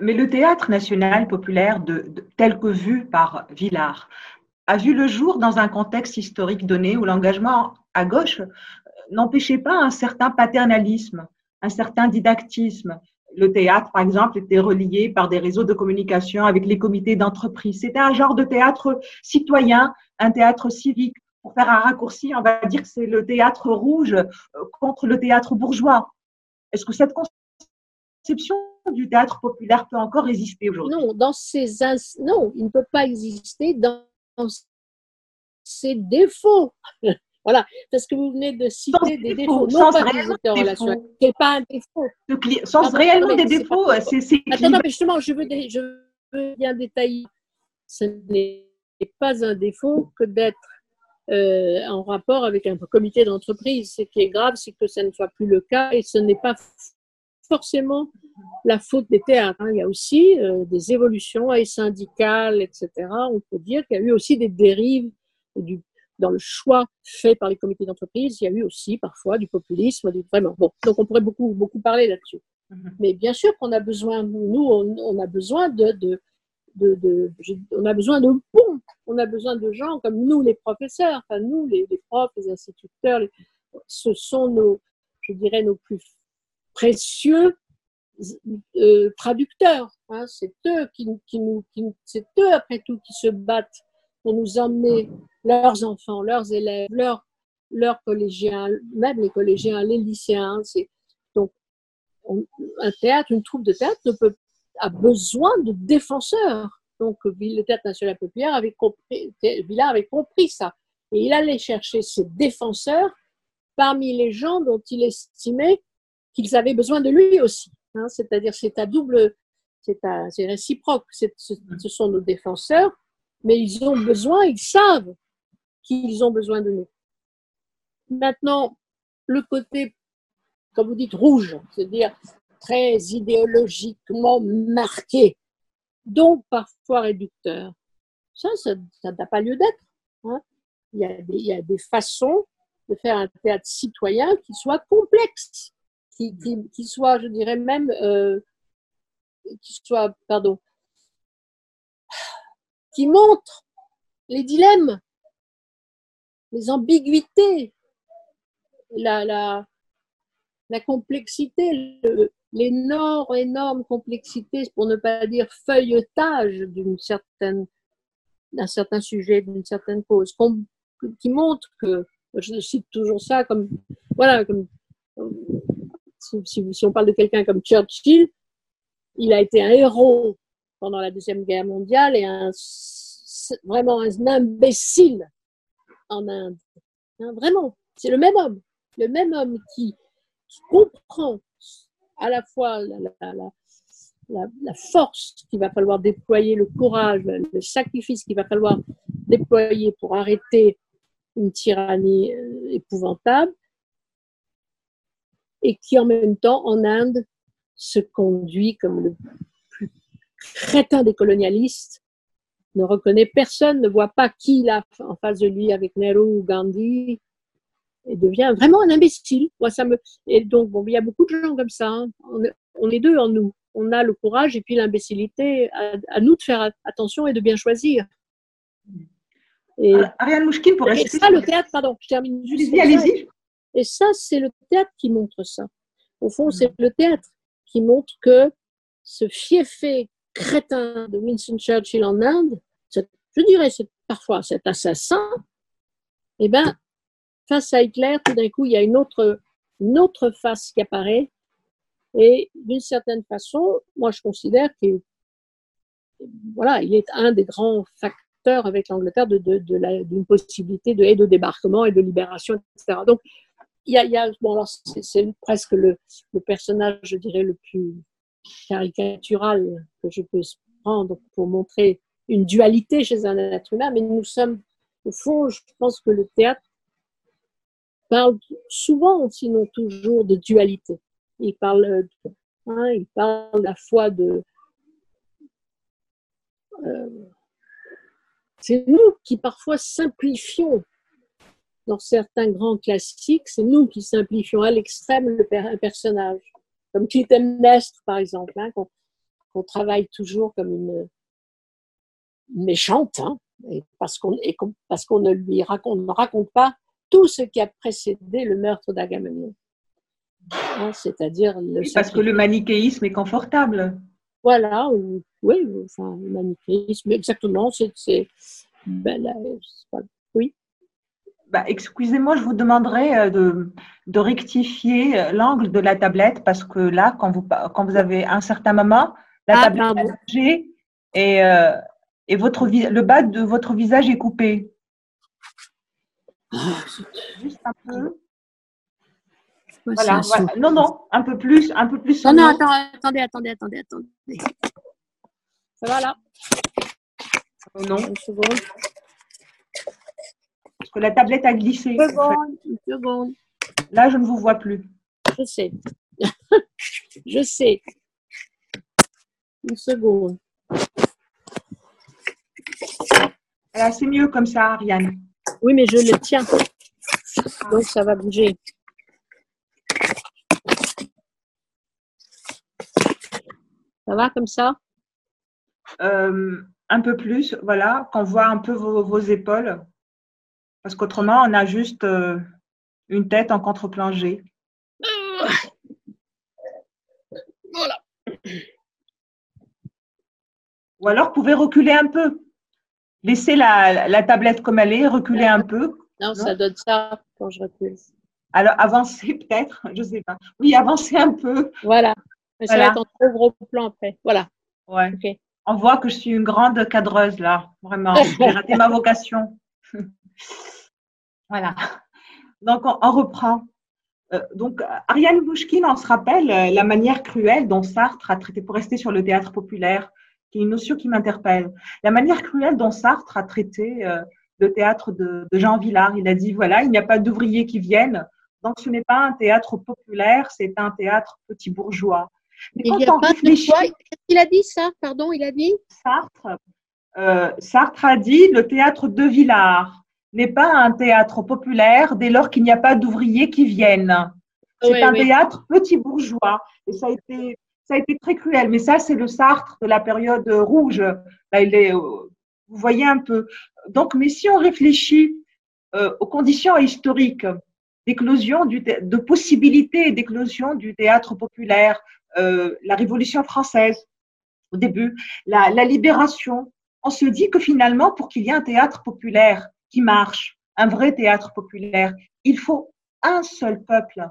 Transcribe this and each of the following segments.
Mais le théâtre national populaire, tel que vu par Villard, a vu le jour dans un contexte historique donné où l'engagement à gauche n'empêchait pas un certain paternalisme, un certain didactisme. Le théâtre, par exemple, était relié par des réseaux de communication avec les comités d'entreprise. C'était un genre de théâtre citoyen, un théâtre civique. Pour faire un raccourci, on va dire que c'est le théâtre rouge euh, contre le théâtre bourgeois. Est-ce que cette conception du théâtre populaire peut encore exister aujourd'hui Non, dans ces non, il ne peut pas exister dans ses défauts. Voilà, parce que vous venez de citer des défauts, non pas des relationnels. C'est pas un défaut. sans réellement des défauts, c'est. Attends, mais justement, je veux, je veux bien détailler. Ce n'est pas un défaut que d'être euh, en rapport avec un comité d'entreprise. Ce qui est grave, c'est que ça ne soit plus le cas et ce n'est pas forcément la faute des théâtres. Hein. Il y a aussi euh, des évolutions syndicales, etc. On peut dire qu'il y a eu aussi des dérives du dans le choix fait par les comités d'entreprise, il y a eu aussi parfois du populisme, vraiment. Bon, donc on pourrait beaucoup, beaucoup parler là-dessus. Mhm. Mais bien sûr qu'on a besoin, nous, on, a besoin de, de, de, on a besoin de ponts, on a besoin de gens comme nous, les professeurs, enfin nous, les, profs, les instituteurs, ce sont nos, je dirais, nos plus précieux euh, traducteurs. Hein. c'est eux qui, nous, c'est eux après tout qui se battent pour nous emmener leurs enfants, leurs élèves, leurs, leurs collégiens, même les collégiens, les lycéens. Donc, un théâtre, une troupe de théâtre a besoin de défenseurs. Donc, le Théâtre national populaire avait compris, Villard avait compris ça. Et il allait chercher ses défenseurs parmi les gens dont il estimait qu'ils avaient besoin de lui aussi. Hein. C'est-à-dire, c'est à double, c'est réciproque. ce sont nos défenseurs, mais ils ont besoin, ils savent qu'ils ont besoin de nous. Maintenant, le côté, comme vous dites, rouge, c'est-à-dire très idéologiquement marqué, donc parfois réducteur, ça, ça n'a pas lieu d'être. Hein. Il, il, y a des façons de faire un théâtre citoyen qui soit complexe, qui, soit, je dirais même, euh, qui soit, pardon, qui montre les dilemmes, les ambiguïtés, la, la, la complexité, l'énorme, énorme complexité, pour ne pas dire feuilletage d'une certaine, d'un certain sujet, d'une certaine cause, qui montre que, je cite toujours ça comme, voilà, comme, si, on parle de quelqu'un comme Churchill, il a été un héros pendant la Deuxième Guerre mondiale et un, vraiment un imbécile en Inde. Hein, vraiment, c'est le même homme, le même homme qui, comprend à la fois la, force qu'il va falloir déployer, le courage, le sacrifice qu'il va falloir déployer pour arrêter une tyrannie euh, épouvantable, et qui en même temps, en Inde, se conduit comme le plus crétin des colonialistes ne reconnaît personne, ne voit pas qui il a en face de lui avec Nehru ou Gandhi, et devient vraiment un imbécile. Moi, ça me... Et donc, bon, il y a beaucoup de gens comme ça. Hein. On, est, deux en nous. On a le courage et puis l'imbécilité. À, nous de faire attention et de bien choisir. Et, Ariane Mouchkine, pour et ça, le théâtre, pardon, je termine juste. Allez-y. Et ça, c'est le théâtre qui montre ça. Au fond, c'est le théâtre qui montre que ce fiefé crétin de Winston Churchill en Inde, je dirais parfois cet assassin, eh ben, face à Hitler, tout d'un coup, il y a une autre, une autre face qui apparaît. Et d'une certaine façon, moi, je considère qu'il voilà, il est un des grands facteurs avec l'Angleterre d'une de, de, possibilité de, de débarquement et de libération, etc. Donc, il y a, bon, c'est presque le, le, personnage, je dirais, le plus caricatural que je peux prendre pour montrer une dualité chez un être humain, mais nous sommes, au fond, je pense que le théâtre parle souvent, sinon toujours, de dualité. Il parle, hein, il parle à la fois de. Euh, c'est nous qui parfois simplifions dans certains grands classiques, c'est nous qui simplifions à l'extrême le personnage, comme Clytemnestre par exemple, hein, qu'on travaille toujours comme une méchante, hein, et parce qu'on parce qu'on ne lui raconte, ne raconte pas tout ce qui a précédé le meurtre d'Agamemnon. Hein, c'est-à-dire le parce que le manichéisme est confortable. Voilà, oui, enfin, le manichéisme, exactement, c'est ben, oui. Bah, excusez-moi, je vous demanderai euh, de, de rectifier euh, l'angle de la tablette parce que là, quand vous, quand vous avez un certain moment, la ah, tablette est et, euh, et votre, le bas de votre visage est coupé. Juste un peu. Voilà, voilà. Non, non, un peu plus, un peu plus. Non, non, attendez, attendez, attendez, attendez. Ça va là oh, Non. Une seconde. Parce que la tablette a glissé. Une seconde, une seconde. Là, je ne vous vois plus. Je sais. je sais. Une seconde. c'est mieux comme ça, Ariane. Oui, mais je le tiens. Donc, ça va bouger. Ça va comme ça? Euh, Un peu plus, voilà, qu'on voit un peu vos, épaules. Parce qu'autrement, on a juste euh, une tête en contre-plongée. Voilà. Ou alors, vous pouvez reculer un peu. Laissez la, tablette comme elle est, reculer un peu. Non, ça donne ça quand je recule. Alors, avancez peut-être, je ne sais pas. Oui, avancez un peu. Voilà. Mais ça va être en trop gros plan après. Voilà. Ouais. On voit que je suis une grande cadreuse là, vraiment. J'ai raté ma vocation. Voilà. Donc, on, reprend. Euh, donc, Ariane Bouchkine, on se rappelle euh, la manière cruelle dont Sartre a traité, pour rester sur le théâtre populaire, qui est une notion qui m'interpelle. La manière cruelle dont Sartre a traité euh, le théâtre de, Jean Villard. Il a dit, voilà, il n'y a pas d'ouvriers qui viennent, donc ce n'est pas un théâtre populaire, c'est un théâtre petit bourgeois. Mais il quand on réfléchit, il a dit ça, pardon, il a dit? Sartre, Sartre a dit le théâtre de Villard n'est pas un théâtre populaire dès lors qu'il n'y a pas d'ouvriers qui viennent. C'est un théâtre petit bourgeois. Et ça a été ça a été très cruel. Mais ça, c'est le Sartre de la période rouge. Là, il est, euh, vous voyez un peu. Donc, mais si on réfléchit euh, aux conditions historiques d'éclosion, de possibilité d'éclosion du théâtre populaire, euh, la Révolution française au début, la, la libération, on se dit que finalement, pour qu'il y ait un théâtre populaire qui marche, un vrai théâtre populaire, il faut un seul peuple,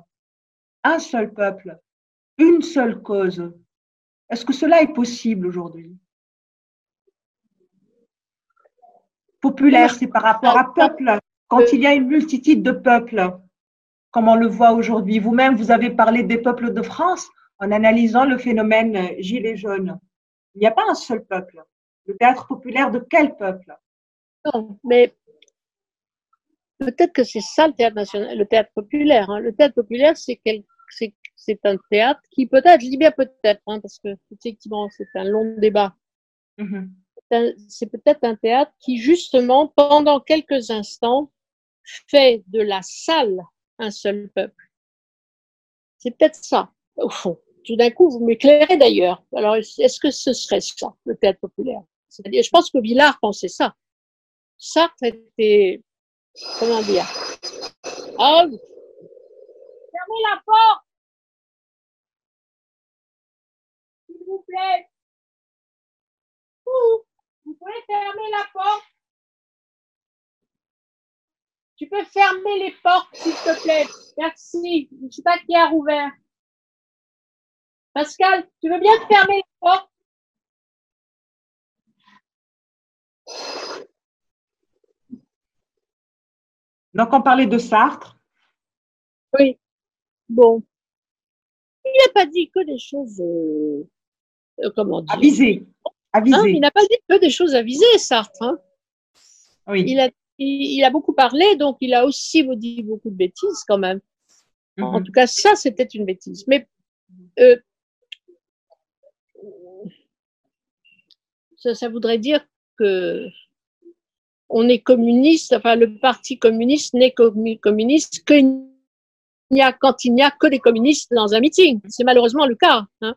un seul peuple une seule cause. Est-ce que cela est possible aujourd'hui? Populaire, c'est par rapport à peuple. Quand il y a une multitude de peuples, comme on le voit aujourd'hui, vous-même, vous avez parlé des peuples de France en analysant le phénomène gilet jaune. Il n'y a pas un seul peuple. Le théâtre populaire de quel peuple? Non, mais peut-être que c'est ça le théâtre national, le théâtre populaire. Hein. Le théâtre populaire, c'est c'est un théâtre qui peut-être, je dis bien peut-être, hein, parce que effectivement c'est un long débat. Mm-hmm. C'est peut-être un théâtre qui justement, pendant quelques instants, fait de la salle un seul peuple. C'est peut-être ça, au fond. Tout d'un coup, vous m'éclairez d'ailleurs. Alors, est-ce que ce serait ça, le théâtre populaire? C'est-à-dire, je pense que Villard pensait ça. Sartre était, comment dire, ah, fermez la porte vous plaît. Vous pouvez fermer la porte. Tu peux fermer les portes, s'il te plaît. Merci. Je ne sais pas qui a rouvert. Pascal, tu veux bien fermer les portes? Donc, on parlait de Sartre. Oui. Bon. Il n'a pas dit que des choses euh, euh, comment dire? Avisé. il n'a pas dit que des choses avisées, Sartre. Hein. Oui. Il a, il, a beaucoup parlé, donc il a aussi dit beaucoup de bêtises quand même. En mhm. tout cas, ça, c'était une bêtise. Mais euh, ça, ça voudrait dire que on est communiste, enfin le parti communiste n'est communiste que il a, quand il n'y a que des communistes dans un meeting. C'est malheureusement le cas. Hein.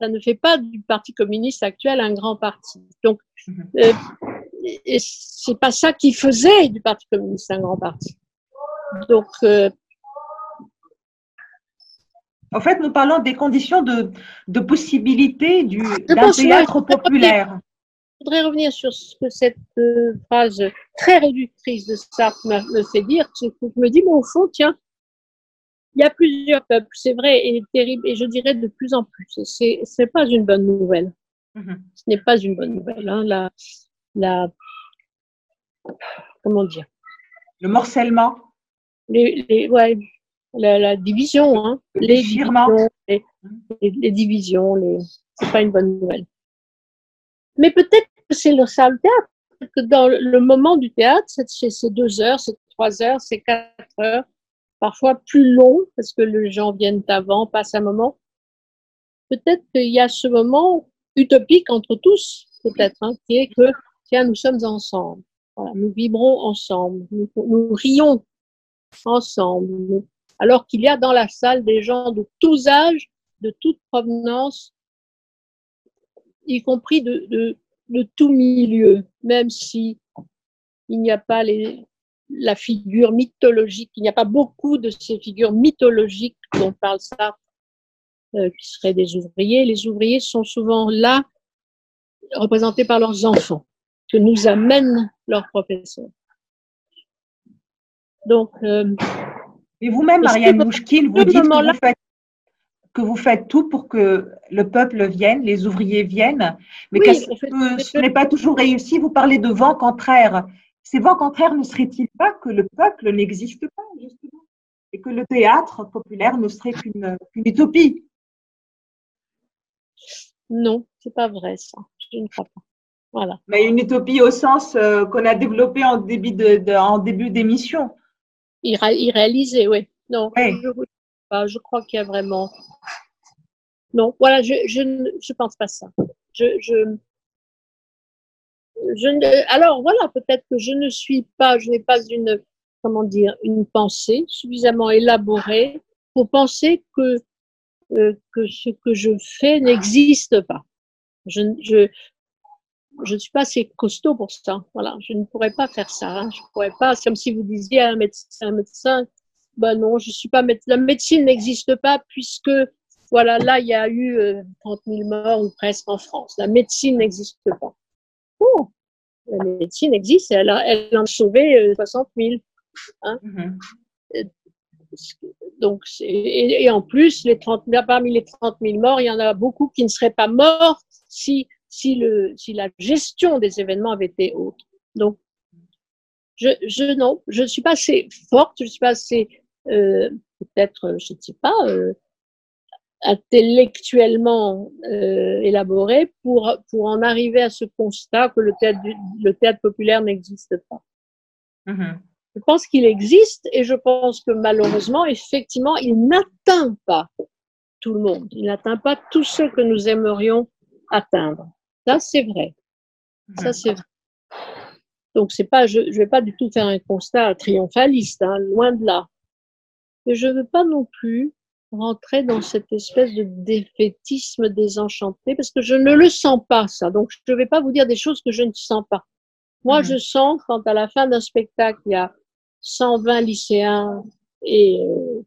Ça ne fait pas du Parti communiste actuel un grand parti. Donc, mhm. euh, c'est pas ça qui faisait du Parti communiste un grand parti. Donc, euh, en fait, nous parlons des conditions de, de possibilité d'un théâtre populaire. Voudrais revenir sur ce que cette euh, phrase très réductrice de Sartre me fait dire. Je me dis, mais au fond, tiens, il y a plusieurs peuples, c'est vrai, et terrible, et je dirais de plus en plus. C'est, c'est pas une bonne nouvelle. Mm-hmm. Ce n'est pas une bonne nouvelle. Hein. La, la, comment dire? Le morcellement. Les, les ouais, la, la division, hein. les, divisions, les, les, divisions, les, c'est pas une bonne nouvelle. Mais peut-être que c'est le, ça le théâtre. Dans le moment du théâtre, c'est, deux heures, c'est trois heures, c'est quatre heures parfois plus long parce que les gens viennent avant, passent un moment. Peut-être qu'il y a ce moment utopique entre tous, peut-être, hein, qui est que, tiens, nous sommes ensemble. nous vibrons ensemble, nous, rions ensemble, alors qu'il y a dans la salle des gens de tous âges, de toute provenance, y compris de, de tout milieu, même si il n'y a pas les, la figure mythologique. Il n'y a pas beaucoup de ces figures mythologiques dont parle ça, euh, qui seraient des ouvriers. Les ouvriers sont souvent là, représentés par leurs enfants, que nous amènent leurs professeurs. Donc, euh, et vous-même, Marianne Mouchkine, vous dites que vous, faites, que vous, faites, tout pour que le peuple vienne, les ouvriers viennent, mais que ce n'est pas toujours réussi? Vous parlez de vent contraire. Ces vents contraires ne seraient-ils pas que le peuple n'existe pas, justement, et que le théâtre populaire ne serait qu'une utopie? Non, c'est pas vrai ça. Je ne crois pas. Voilà. Mais une utopie au sens euh, qu'on a développé en début de, en début d'émission. Irréalisé, oui. Non, je, crois qu'il y a vraiment. Non, voilà, je je je pense pas ça. Je, je je alors voilà, peut-être que je ne suis pas, je n'ai pas une, comment dire, une pensée suffisamment élaborée pour penser que euh, que ce que je fais n'existe pas. Je, je, je ne suis pas assez costaud pour ça. Voilà, je ne pourrais pas faire ça. Hein. Je pourrais pas. C'est comme si vous disiez à un médecin, un médecin ben non, je suis pas. La médecine n'existe pas puisque voilà, là il y a eu 30 euh, 000 morts ou presque en France. La médecine n'existe pas. Oh, la médecine existe, elle, a, elle en a sauvé 60 euh, 000. Hein. Mm-hmm. Donc, et, en plus, les 30, parmi les 30 000 morts, il y en a beaucoup qui ne seraient pas morts si, si, le, si la gestion des événements avait été autre. Donc, je, je non, je ne suis pas assez forte, je ne suis pas assez, euh, peut-être, je ne sais pas, euh, intellectuellement euh, élaboré pour, pour en arriver à ce constat que le théâtre, le théâtre populaire n'existe pas. Mm-hmm. Je pense qu'il existe et je pense que malheureusement, effectivement, il n'atteint pas tout le monde. Il n'atteint pas tous ceux que nous aimerions atteindre. Ça, c'est vrai. Ça, mm-hmm. c'est vrai. Donc, c'est pas, je ne vais pas du tout faire un constat triomphaliste, hein, loin de là. Mais je ne veux pas non plus rentrer dans cette espèce de défaitisme désenchanté parce que je ne le sens pas ça. Donc je ne vais pas vous dire des choses que je ne sens pas. Moi, mhm. je sens quand à la fin d'un spectacle, il y a 120 lycéens et euh,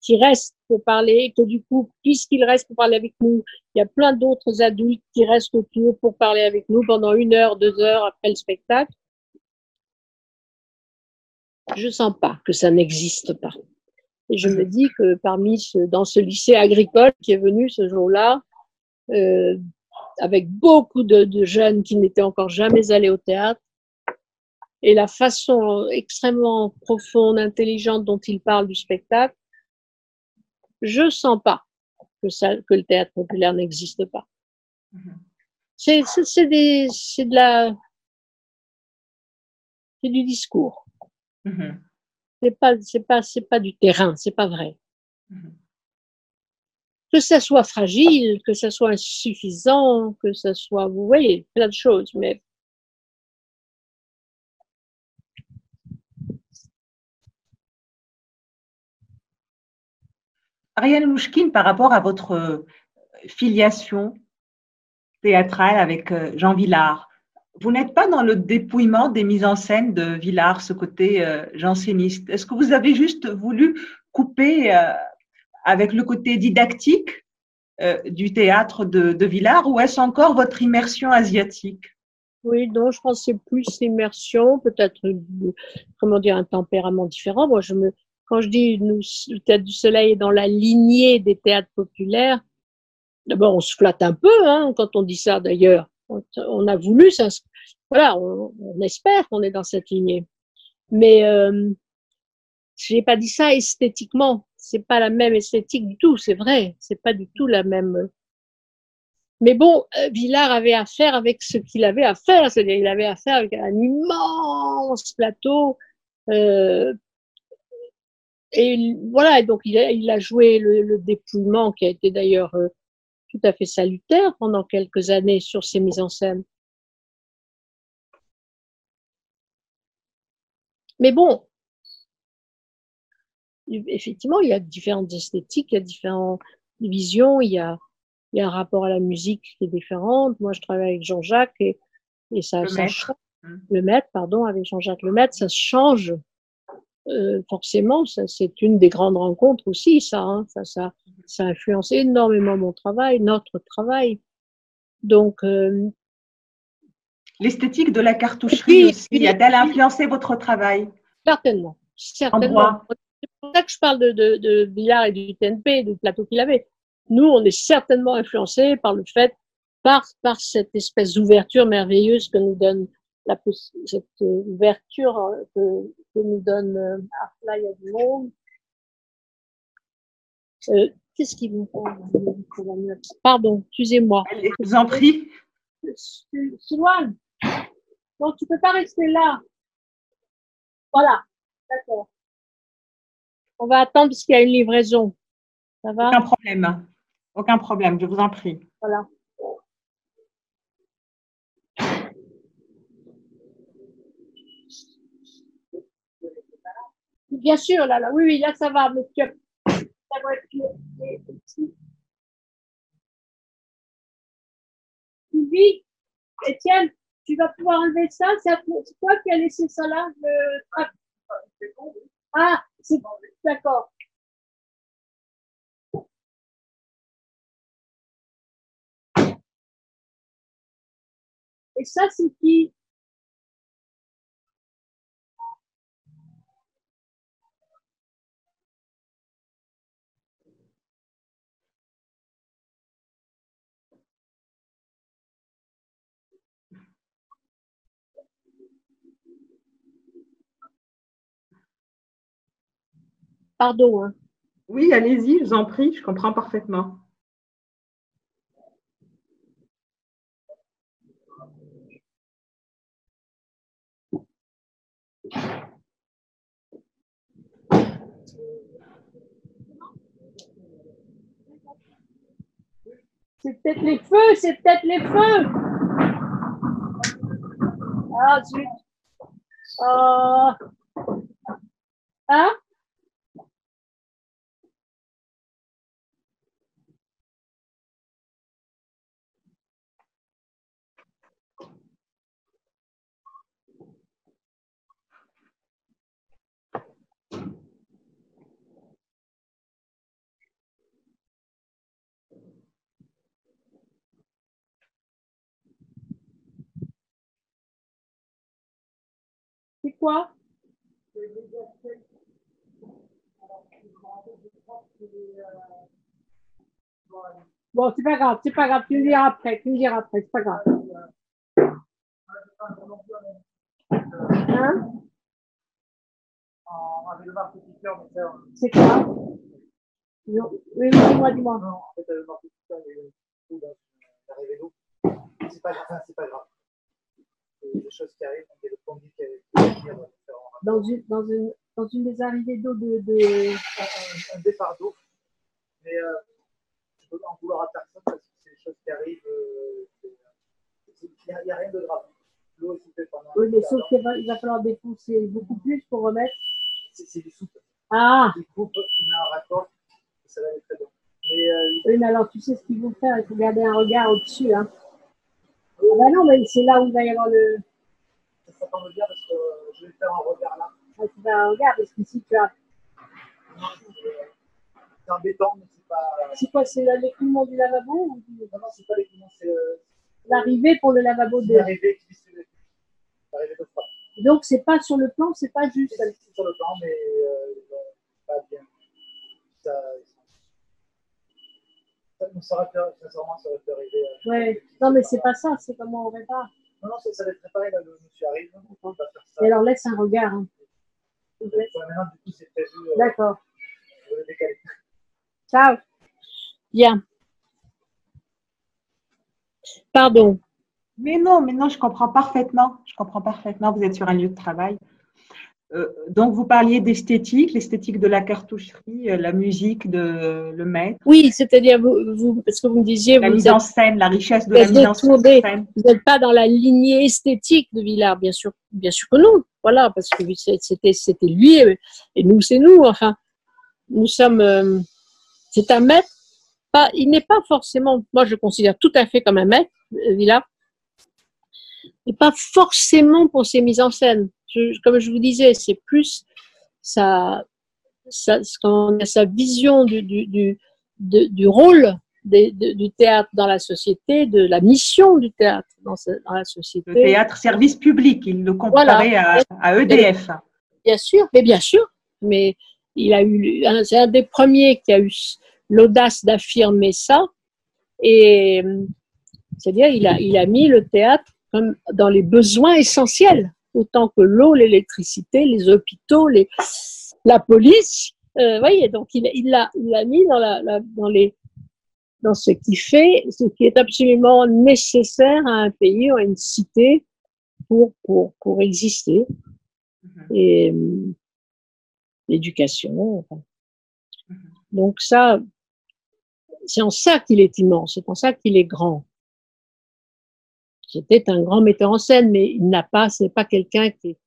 qui restent pour parler, que du coup, puisqu'ils restent pour parler avec nous, il y a plein d'autres adultes qui restent autour pour parler avec nous pendant une heure, deux heures après le spectacle. Je sens pas que ça n'existe pas. Et je me dis que parmi ce, dans ce lycée agricole qui est venu ce jour-là, euh, avec beaucoup de, de jeunes qui n'étaient encore jamais allés au théâtre, et la façon extrêmement profonde, intelligente dont ils parlent du spectacle, je sens pas que, ça, que le théâtre populaire n'existe pas. Mm-hmm. C'est, de la, c'est du discours. Mm-hmm c'est pas c'est pas c'est pas du terrain, c'est pas vrai. Mhm. Que ça soit fragile, que ça soit insuffisant, que ça soit, vous voyez, plein de choses, mais Ariane Mouchkine, par rapport à votre filiation théâtrale avec euh, Jean Villard. Vous n'êtes pas dans le dépouillement des mises en scène de Villard, ce côté euh, janséniste. Est-ce que vous avez juste voulu couper euh, avec le côté didactique du théâtre de, de Villard ou est-ce encore votre immersion asiatique? Oui, donc je c'est plus l'immersion, peut-être comment dire un tempérament différent. Moi, quand je dis nous, le théâtre du soleil est dans la lignée des théâtres populaires, D'abord, on se flatte un peu hein, quand on dit ça d'ailleurs. On, a voulu, ça, voilà, on, espère qu'on est dans cette lignée. Mais euh, je n'ai pas dit ça esthétiquement. C'est pas la même esthétique du tout, c'est vrai. C'est pas du tout la même. Mais bon, euh, Villard avait affaire avec ce qu'il avait à faire, c'est-à-dire il avait affaire avec un immense plateau. Euh, et voilà, donc il a, il a joué le, le, dépouillement qui a été d'ailleurs euh, tout à fait salutaire pendant quelques années sur ces mises en scène. Mais bon, effectivement, il y a différentes esthétiques, il y a différentes visions, il y a, il y a un rapport à la musique qui est différent. Moi, je travaille avec Jean-Jacques et, et ça, ça change. Le maître, pardon, avec Jean-Jacques Le Maître, ça change euh, forcément, ça, c'est une des grandes rencontres aussi, ça, hein, ça, ça, influencé énormément mon travail, notre travail. Donc, euh, l'esthétique de la cartoucherie aussi, a-t-elle influencé votre travail? Certainement, certainement. C'est pour ça que je parle de, de, de Billard et du TNP, du plateau qu'il avait. Nous, on est certainement influencé par le fait, par, par cette espèce d'ouverture merveilleuse que nous donne la, cette ouverture que, que nous donne euh, là il y a du monde. Euh, Qu'est-ce qu'ils vont faire Pardon, excusez-moi. Je vous en prie. Silouane, donc tu peux pas rester là. Voilà, d'accord. On va attendre parce qu'il y a une livraison. Ça va? Aucun problème. Aucun problème, je vous en prie. Voilà. Bien sûr, là, là, oui, oui, là, ça va, mais tu ta voiture. Sylvie, Étienne, tu vas pouvoir enlever ça. C'est toi qui as laissé ça là le... Ah, c'est bon, d'accord. Et ça, c'est qui? Pardon. Hein. Oui, allez-y, je vous en prie, je comprends parfaitement. C'est peut-être les feux, c'est peut-être les feux. Ah, zut. Hein? Quoi? Bon, c'est pas grave, c'est pas grave, tu me diras après, tu me diras après, c'est pas grave. Hein? C'est quoi? Oui, dis-moi, dis-moi. Non, en fait, le C'est pas grave, c'est pas grave. Choses qui arrivent, il y a le conduit qui dans une, dans une, dans une des arrivées d'eau de, de... Un, un départ d'eau. Mais euh, je peux en vouloir à personne parce que c'est des choses qui arrivent. Euh, il n'y a, a, rien de grave. L'eau est soupée pendant. Oui, mais sauf qu'il va, il va falloir dépousser beaucoup plus pour remettre. C'est du soupe. Ah Du coup, il y a un raccord, ça va aller très bien. Mais euh, Oui, mais alors tu sais ce qu'il faut faire, il faut garder un regard au-dessus. Hein. Ah bah non, mais c'est là où il va y avoir le. ça me dire parce que euh, je vais faire un regard là. Ah, tu vas un regard, parce qu'ici tu as. C'est euh, c'est béton, mais c'est pas. C'est quoi, c'est l'écoulement du lavabo ou Non, non, c'est pas l'équipement, c'est euh, l'arrivée pour le lavabo de. l'arrivée qui le- l'arrivée de froid. Donc c'est pas sur le plan, c'est pas juste. C'est sur le plan, mais euh, pas bien. Ça, ça, nous ça aurait pu, sincèrement, ça aurait pu arriver. euh, Ouais. Non, mais c'est pas ça, c'est comment on répare. Non, non, ça, ça va être préparé, là, va faire ça. Et alors laisse un regard. hein. Ouais, maintenant, du coup, c'est prévu euh, D'accord. pour le décaler. Ciao. Bien. Pardon. Mais non, mais non, je comprends parfaitement. Je comprends parfaitement. Vous êtes sur un lieu de travail. Euh, donc, vous parliez d'esthétique, l'esthétique de la cartoucherie, euh, la musique de le maître, Oui, c'est-à-dire, vous, vous- parce que vous me disiez, la vous mise êtes en scène, la richesse de la mise en scène. vous n'êtes pas dans la lignée esthétique de Villard, bien sûr, bien sûr que non. Voilà, parce que c'était, c'était lui et, et nous, c'est nous. Enfin, nous sommes. euh, c'est un maître. Pas, il n'est pas forcément. Moi, je le considère tout à fait comme un maître, Villard, mais pas forcément pour ses mises en scène. Je- comme je vous disais, c'est plus sa, sa, sa vision du, du, du, du rôle des- de- du théâtre dans la société, de la mission du théâtre dans, ce- dans la société. Le théâtre service public, il le comparait à, à EDF. Bien sûr, mais bien sûr. Mais il a eu, c'est un des premiers qui a eu l'audace d'affirmer ça. Et euh, c'est-à-dire, il a, il a mis le théâtre comme dans les besoins essentiels, autant que l'eau, l'électricité, les hôpitaux, les, la police. Euh, voyez, donc il il l'a il l'a mis dans, la, la- dans, les, dans ce qui fait, ce qui est absolument nécessaire à un pays ou à une cité pour, pour, pour exister Mhm. et euh, l'éducation. enfin. Mhm. Donc ça, c'est en ça qu'il est immense, c'est en ça qu'il est grand. C'était un grand metteur en scène, mais il n'a pas, c'est pas quelqu'un qui est,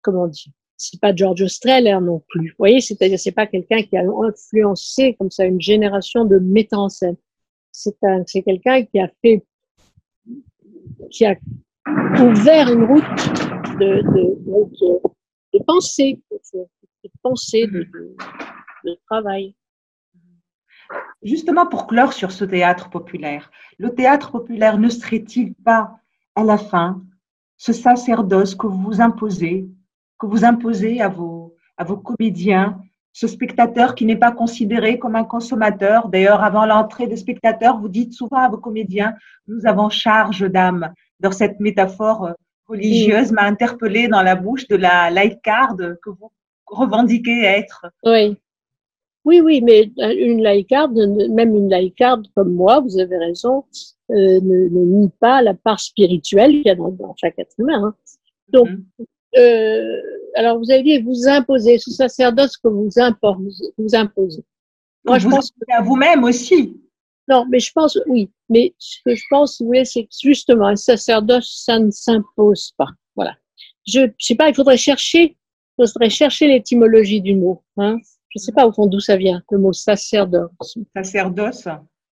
comment dire, c'est pas George Streller non plus. Vous voyez, c'est-à-dire c'est pas quelqu'un qui a influencé comme ça une génération de metteurs en scène. C'est un, c'est quelqu'un qui a fait, qui a ouvert une route de, de, de, de pensée, de pensée, de travail. Justement, pour clore sur ce théâtre populaire, le théâtre populaire ne serait-il pas, à la fin, ce sacerdoce que vous imposez, que vous imposez à vos, à vos comédiens, ce spectateur qui n'est pas considéré comme un consommateur? D'ailleurs, avant l'entrée des spectateurs, vous dites souvent à vos comédiens, nous avons charge d'âme. Dans cette métaphore religieuse m'a interpellée dans la bouche de la light card que vous revendiquez être. Oui. Oui, oui, mais une laïcarde, même une laïcarde comme moi, vous avez raison, euh, ne, ne nie pas la part spirituelle qu'il y a dans, dans chaque être humain. hein. Donc, Mhm. euh, alors vous avez dit vous imposez ce sacerdoce que vous imposez. Vous imposez. Moi, je pense que à vous-même aussi. non, mais je pense oui. Mais ce que je pense, si vous voulez, c'est que justement un sacerdoce, ça ne s'impose pas. Voilà. Je, je sais pas, il faudrait chercher, il faudrait chercher l'étymologie du mot. Hein. Je sais pas au fond d'où ça vient, le mot sacerdoce. Sacerdoce.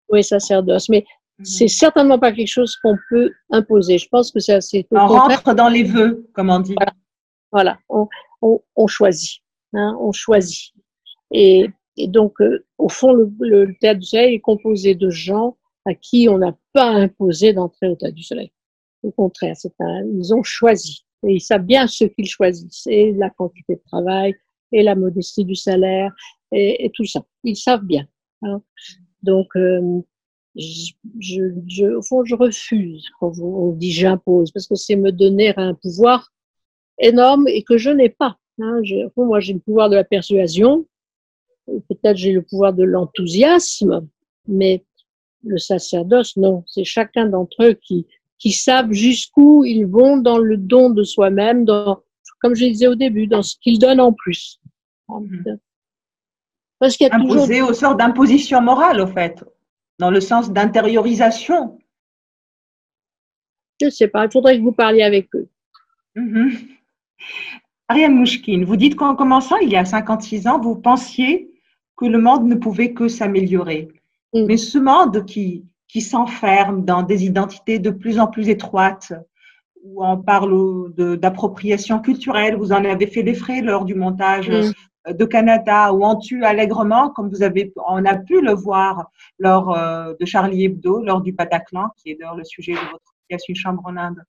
Oui, sacerdoce. Mais Mhm. c'est certainement pas quelque chose qu'on peut imposer. Je pense que c'est au On contraire. rentre dans les vœux, comme on dit. Voilà, on, on, on choisit, hein, on choisit. Et, et donc, euh, au fond, le, le théâtre du soleil est composé de gens à qui on n'a pas imposé d'entrer au théâtre du soleil. Au contraire, c'est un, ils ont choisi. Et ils savent bien ce qu'ils choisissent. Et la quantité de travail, et la modestie du salaire, et, tout ça. Ils savent bien. hein. Donc, euh, je, au fond, je refuse quand on dit j'impose, parce que c'est me donner un pouvoir énorme et que je n'ai pas. Hein. Je- bon, moi, j'ai le pouvoir de la persuasion, peut-être j'ai le pouvoir de l'enthousiasme, mais le sacerdoce, non. C'est chacun d'entre eux qui, savent jusqu'où ils vont dans le don de soi-même, comme je disais au début, dans ce qu'ils donnent en plus. Parce qu'il y a toujours Imposé aux sortes d'imposition morale, au fait, dans le sens d'intériorisation. Je sais pas, il faudrait que vous parliez avec eux. Mhm. Ariane Mouchkine, vous dites qu'en commençant il y a 56 ans, vous pensiez que le monde ne pouvait que s'améliorer. Mm. Mais ce monde qui, qui s'enferme dans des identités de plus en plus étroites, où on parle d'appropriation culturelle, vous en avez fait les frais lors du montage Mm. De Canada, où on tue allègrement, comme vous avez, on a pu le voir lors euh, de Charlie Hebdo, lors du Bataclan, qui est d'ailleurs le sujet de votre pièce Une chambre en Inde.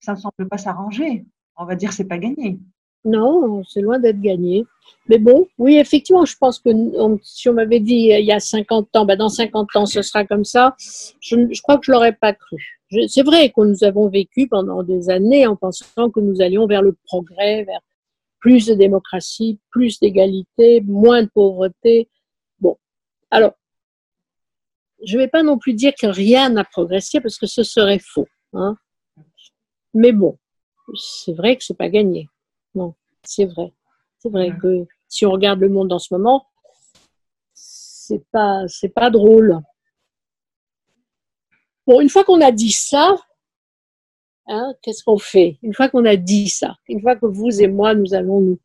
Ça ne semble pas s'arranger. On va dire c'est pas gagné. Non, c'est loin d'être gagné. Mais bon, oui, effectivement, je pense que si on m'avait dit euh, il y a 50 ans, ben dans 50 ans, ce sera comme ça, je, crois que je l'aurais pas cru. C'est vrai que nous avons vécu pendant des années en pensant que nous allions vers le progrès, vers plus de démocratie, plus d'égalité, moins de pauvreté. Bon, alors, je ne vais pas non plus dire que rien n'a progressé parce que ce serait faux. Hein. Mais bon, c'est vrai que c'est pas gagné. Non, c'est vrai. C'est vrai que si on regarde le monde en ce moment, c'est pas, pas drôle. Bon, une fois qu'on a dit ça, hein, qu'est-ce qu'on fait? Une fois qu'on a dit ça, une fois que vous et moi, nous allons nous,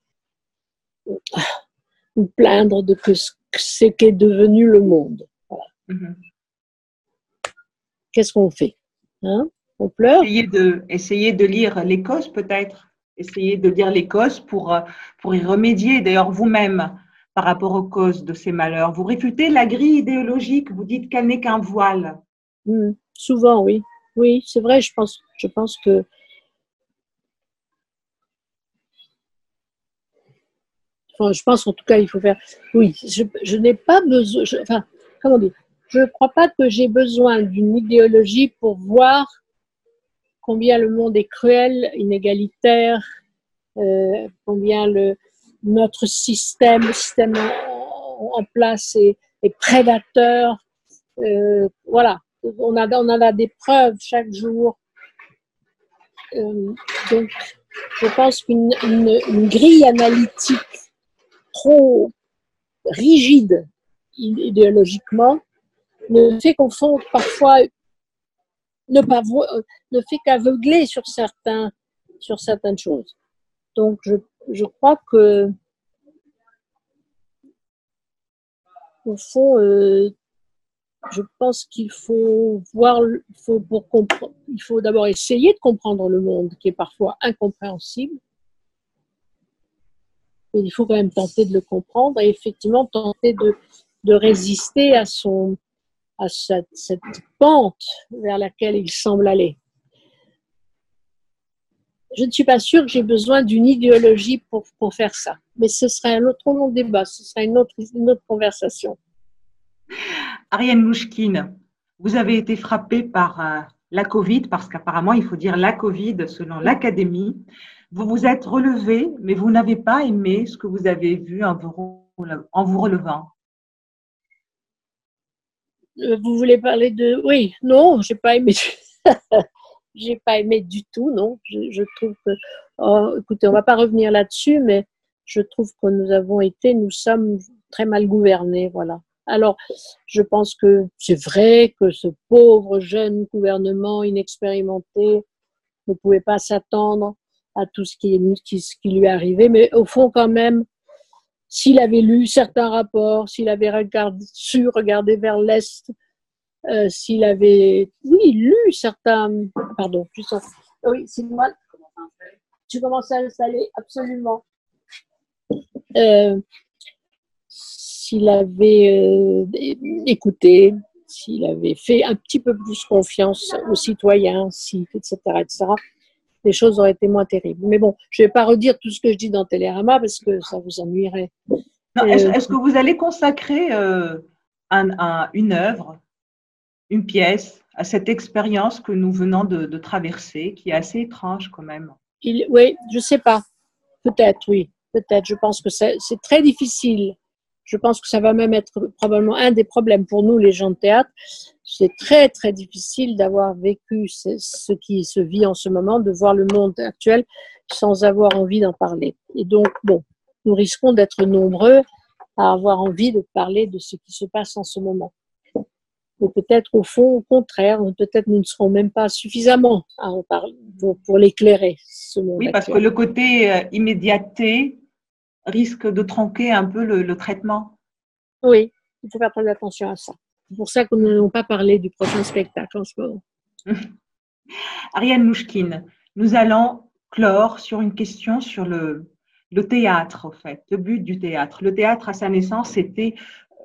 nous plaindre de que ce qu'est devenu le monde, Mhm. qu'est-ce qu'on fait? Hein On pleure? Essayez de, lire l'Écosse peut-être. Essayez de lire l'Écosse pour, euh, pour y remédier. D'ailleurs, vous-même, par rapport aux causes de ces malheurs, vous réfutez la grille idéologique. Vous dites qu'elle n'est qu'un voile. Hmm, Souvent, oui. Oui, c'est vrai, je pense, je pense que. Enfin, je pense en tout cas, il faut faire. Oui, je, n'ai pas besoin. je- enfin, comment dire Je ne crois pas que j'ai besoin d'une idéologie pour voir combien le monde est cruel, inégalitaire, euh, combien le, notre système, le système en, place est, est prédateur. Euh, voilà, on a, on en a des preuves chaque jour. Euh, donc, je pense qu'une une, une grille analytique trop rigide idéologiquement ne fait fond, parfois, ne, pas euh, ne fait qu'aveugler sur, sur certaines choses. Donc, je, je crois que, au fond, euh, je pense qu'il faut voir, il faut, d'abord essayer de comprendre le monde qui est parfois incompréhensible. Il faut quand même tenter de le comprendre et effectivement tenter de, résister à, son, à cette, cette pente vers laquelle il semble aller. Je ne suis pas sûre que j'ai besoin d'une idéologie pour, pour faire ça, mais ce serait un autre long débat, ce serait une autre, une autre conversation. Ariane Mouchkine, vous avez été frappée par euh, la Covid, parce qu'apparemment, il faut dire la Covid selon l'Académie. Vous vous êtes relevé, mais vous n'avez pas aimé ce que vous avez vu en vous, relevant. Euh, Vous voulez parler de... Oui, non, j'ai pas aimé. j'ai pas aimé du tout, non. Je, trouve que... oh, écoutez, on va pas revenir là-dessus, mais je trouve que nous avons été, nous sommes très mal gouvernés, voilà. Alors, je pense que c'est vrai que ce pauvre jeune gouvernement inexpérimenté ne pouvait pas s'attendre à tout ce qui, lui arrivé, mais au fond, quand même, s'il avait lu certains rapports, s'il avait su regarder vers l'Est, euh, s'il avait, oui, lu certains, pardon, oui, tu commences à installer, absolument. Euh, s'il avait euh, écouté, s'il avait fait un petit peu plus confiance aux citoyens, si, etc., etc., les choses auraient été moins terribles. Mais bon, je ne vais pas redire tout ce que je dis dans Télérama parce que ça vous ennuierait. Est-ce est que vous allez consacrer euh, un, un, une œuvre, une pièce à cette expérience que nous venons de, de, traverser, qui est assez étrange quand même? Il, Oui, je ne sais pas. Peut-être, oui. Peut-être. Je pense que c'est très difficile. Je pense que ça va même être probablement un des problèmes pour nous, les gens de théâtre. C'est très, très difficile d'avoir vécu ce, qui se vit en ce moment, de voir le monde actuel sans avoir envie d'en parler. Et donc, bon, nous risquons d'être nombreux à avoir envie de parler de ce qui se passe en ce moment. Mais peut-être au fond, au contraire, peut-être nous ne serons même pas suffisamment à en parler pour, pour l'éclairer. Oui, parce actuel. que le côté euh, immédiaté risque de tronquer un peu le, le traitement. Oui, il faut faire très attention à ça. C'est pour ça que nous n'allons pas parler du prochain spectacle en ce moment. Ariane Mouchkine, nous allons clore sur une question sur le, le théâtre, en fait, le but du théâtre. Le théâtre, à sa naissance, c'était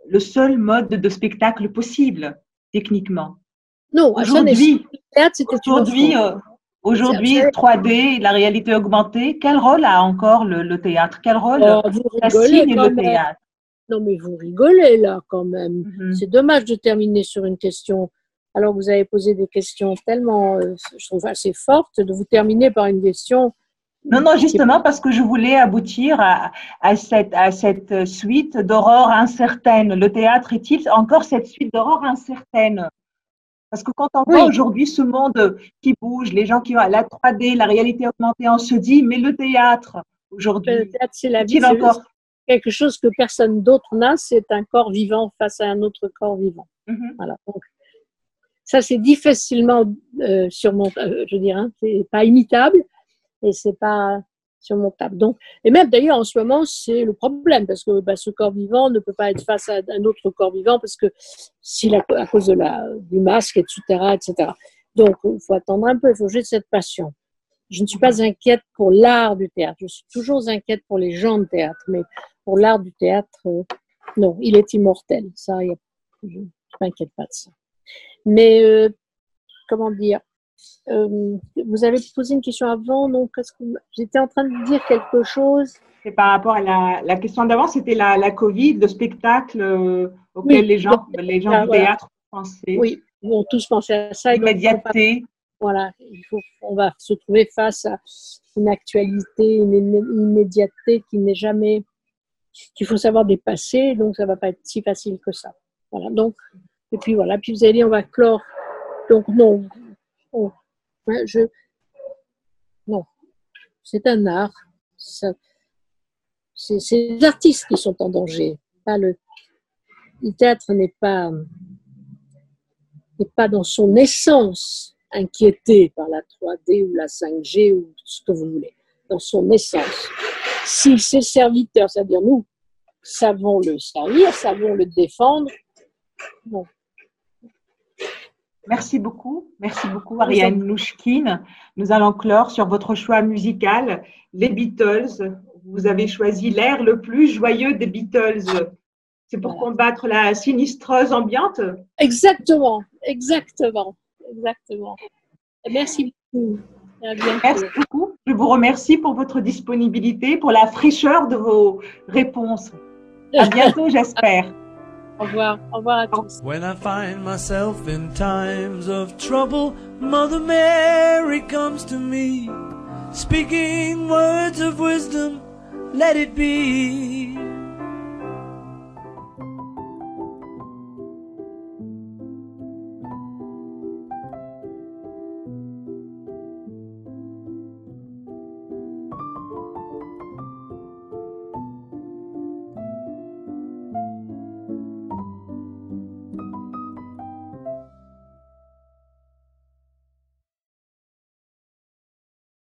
le seul mode de spectacle possible, techniquement. Non, aujourd'hui, aujourd'hui, euh, aujourd'hui, 3D, la réalité augmentée, quel rôle a encore le, théâtre? Quel rôle oh, signe le théâtre? Non, mais vous rigolez là quand même. Mhm. C'est dommage de terminer sur une question. Alors, vous avez posé des questions tellement, euh, je trouve, assez fortes, de vous terminer par une question non, non, justement parce que je voulais aboutir à, à cette, à cette suite d'aurore incertaine. Le théâtre est-il encore cette suite d'aurore incertaine Parce que quand on voit aujourd'hui ce monde qui bouge, les gens qui ont la 3D, la réalité augmentée, on se dit, mais le théâtre, aujourd'hui, le théâtre, c'est la vie. Encore... Quelque chose que personne d'autre n'a, c'est un corps vivant face à un autre corps vivant. Mm-hmm. Voilà. Donc, ça, c'est difficilement euh, surmontable, euh, je dirais, hein, c'est pas imitable et c'est pas surmontable. Donc, et même d'ailleurs en ce moment, c'est le problème parce que bah, ce corps vivant ne peut pas être face à un autre corps vivant parce que si à cause de la, du masque, etc., etc. Donc, il faut attendre un peu, il faut juste cette passion. Je ne suis pas inquiète pour l'art du théâtre. Je suis toujours inquiète pour les gens de théâtre, mais pour l'art du théâtre, euh, non, il est immortel. Ça, je ne m'inquiète pas de ça. Mais euh, comment dire? Euh, vous avez posé une question avant, donc j'étais en train de dire quelque chose. C'est par rapport à la, la question d'avant, c'était la, la, Covid, le spectacle euh, auquel les gens, les gens du théâtre pensaient. Oui, ils ont tous pensé à ça. L'immédiateté. Voilà, il faut, on va se trouver face à une actualité, une immédiateté qui n'est jamais, qu'il faut savoir dépasser, donc ça va pas être si facile que ça. Voilà, donc, et puis voilà, puis vous allez dit, on va clore. Donc non, je... Non, c'est un art. C'est les artistes qui sont en danger. Pas le... le théâtre n'est pas, pas dans son essence inquiété par la 3D ou la 5G ou ce que vous voulez. Dans son essence. Si ses serviteurs, c'est-à-dire nous, savons le servir, savons le défendre, non, Merci beaucoup. Merci beaucoup, Ariane Louchkine. Nous allons clore sur votre choix musical, les Beatles. Vous avez choisi l'air le plus joyeux des Beatles. C'est pour combattre la sinistreuse ambiante? Exactement, exactement, exactement. Merci beaucoup. Merci beaucoup. Je vous remercie pour votre disponibilité, pour la fraîcheur de vos réponses. À bientôt, j'espère. Revoir. Au revoir à tous. When I find myself in times of trouble, Mother Mary comes to me, speaking words of wisdom, let it be.